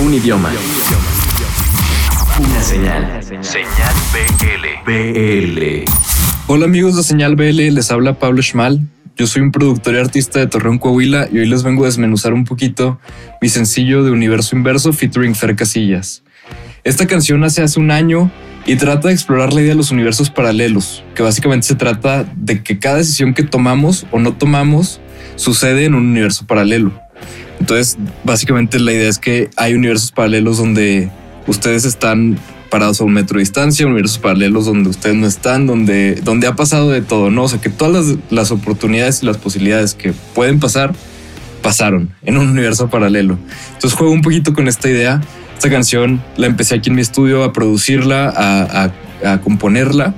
Un idioma. Una señal. Señal BL. BL. Hola amigos de Señal BL, les habla Pablo Schmal. Yo soy un productor y artista de Torreón, Coahuila y hoy les vengo a desmenuzar un poquito mi sencillo de Universo Inverso featuring Fer Casillas. Esta canción nace hace un año y trata de explorar la idea de los universos paralelos, que básicamente se trata de que cada decisión que tomamos o no tomamos sucede en un universo paralelo. Entonces, básicamente la idea es que hay universos paralelos donde ustedes están parados a un metro de distancia, universos paralelos donde ustedes no están, donde, donde ha pasado de todo, ¿no? O sea, que todas las, oportunidades y las posibilidades que pueden pasar, pasaron en un universo paralelo. Entonces juego un poquito con esta idea. Esta canción la empecé aquí en mi estudio a producirla, a componerla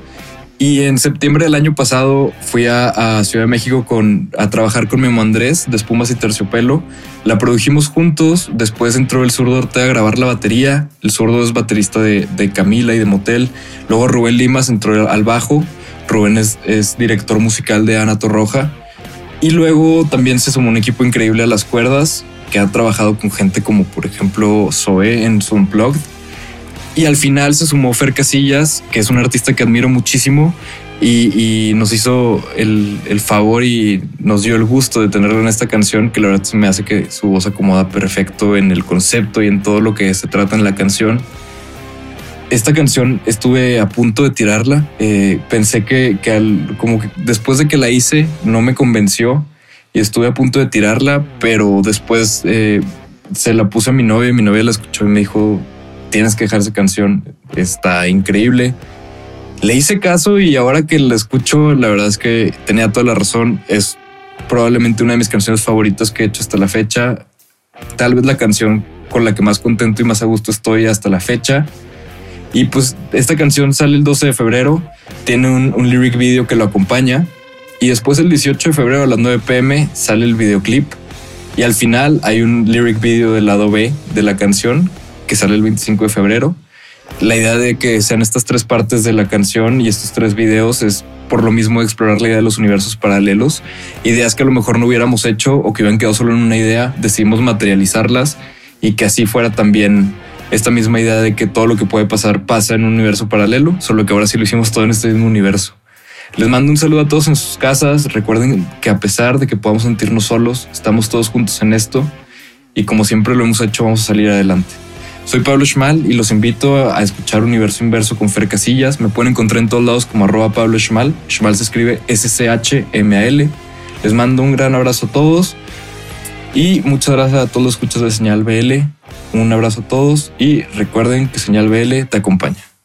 y en septiembre del año pasado fui a, Ciudad de México con, a trabajar con amigo Andrés de Espumas y Terciopelo. La produjimos juntos. Después entró el zurdo a grabar la batería. El zurdo es baterista de, Camila y de Motel. Luego Rubén Limas entró al bajo. Rubén es, director musical de Ana Torroja. Y luego también se sumó un equipo increíble a las cuerdas que ha trabajado con gente como por ejemplo Zoe en su Unplugged y al final se sumó Fer Casillas, que es un artista que admiro muchísimo y, nos hizo el, favor y nos dio el gusto de tenerlo en esta canción, que la verdad me hace que su voz acomoda perfecto en el concepto y en todo lo que se trata en la canción. Esta canción estuve a punto de tirarla. Eh, pensé que, como después de que la hice no me convenció y estuve a punto de tirarla, pero después eh, se la puse a mi novia y mi novia la escuchó y me dijo, tienes que dejar esa canción, está increíble. Le hice caso y ahora que la escucho, la verdad es que tenía toda la razón. Es probablemente una de mis canciones favoritas que he hecho hasta la fecha. Tal vez la canción con la que más contento y más a gusto estoy hasta la fecha. Y pues esta canción sale el 12 de febrero, tiene un, un lyric video que lo acompaña. Y después el 18 de febrero a las 9 pm sale el videoclip. Y al final hay un lyric video del lado B de la canción que sale el 25 de febrero. La idea de que sean estas tres partes de la canción y estos tres videos es por lo mismo explorar la idea de los universos paralelos, ideas que a lo mejor no hubiéramos hecho o que hubieran quedado solo en una idea, decidimos materializarlas y que así fuera también esta misma idea de que todo lo que puede pasar pasa en un universo paralelo, solo que ahora sí lo hicimos todo en este mismo universo. Les mando un saludo a todos en sus casas. Recuerden que a pesar de que podamos sentirnos solos, estamos todos juntos en esto y como siempre lo hemos hecho, vamos a salir adelante. Soy Pablo Schmal y los invito a escuchar Universo Inverso con Fer Casillas. Me pueden encontrar en todos lados como arroba Pablo Schmal. Schmal se escribe S-C-H-M-A-L. Les mando un gran abrazo a todos y muchas gracias a todos los escuchas de Señal BL. Un abrazo a todos y recuerden que Señal BL te acompaña.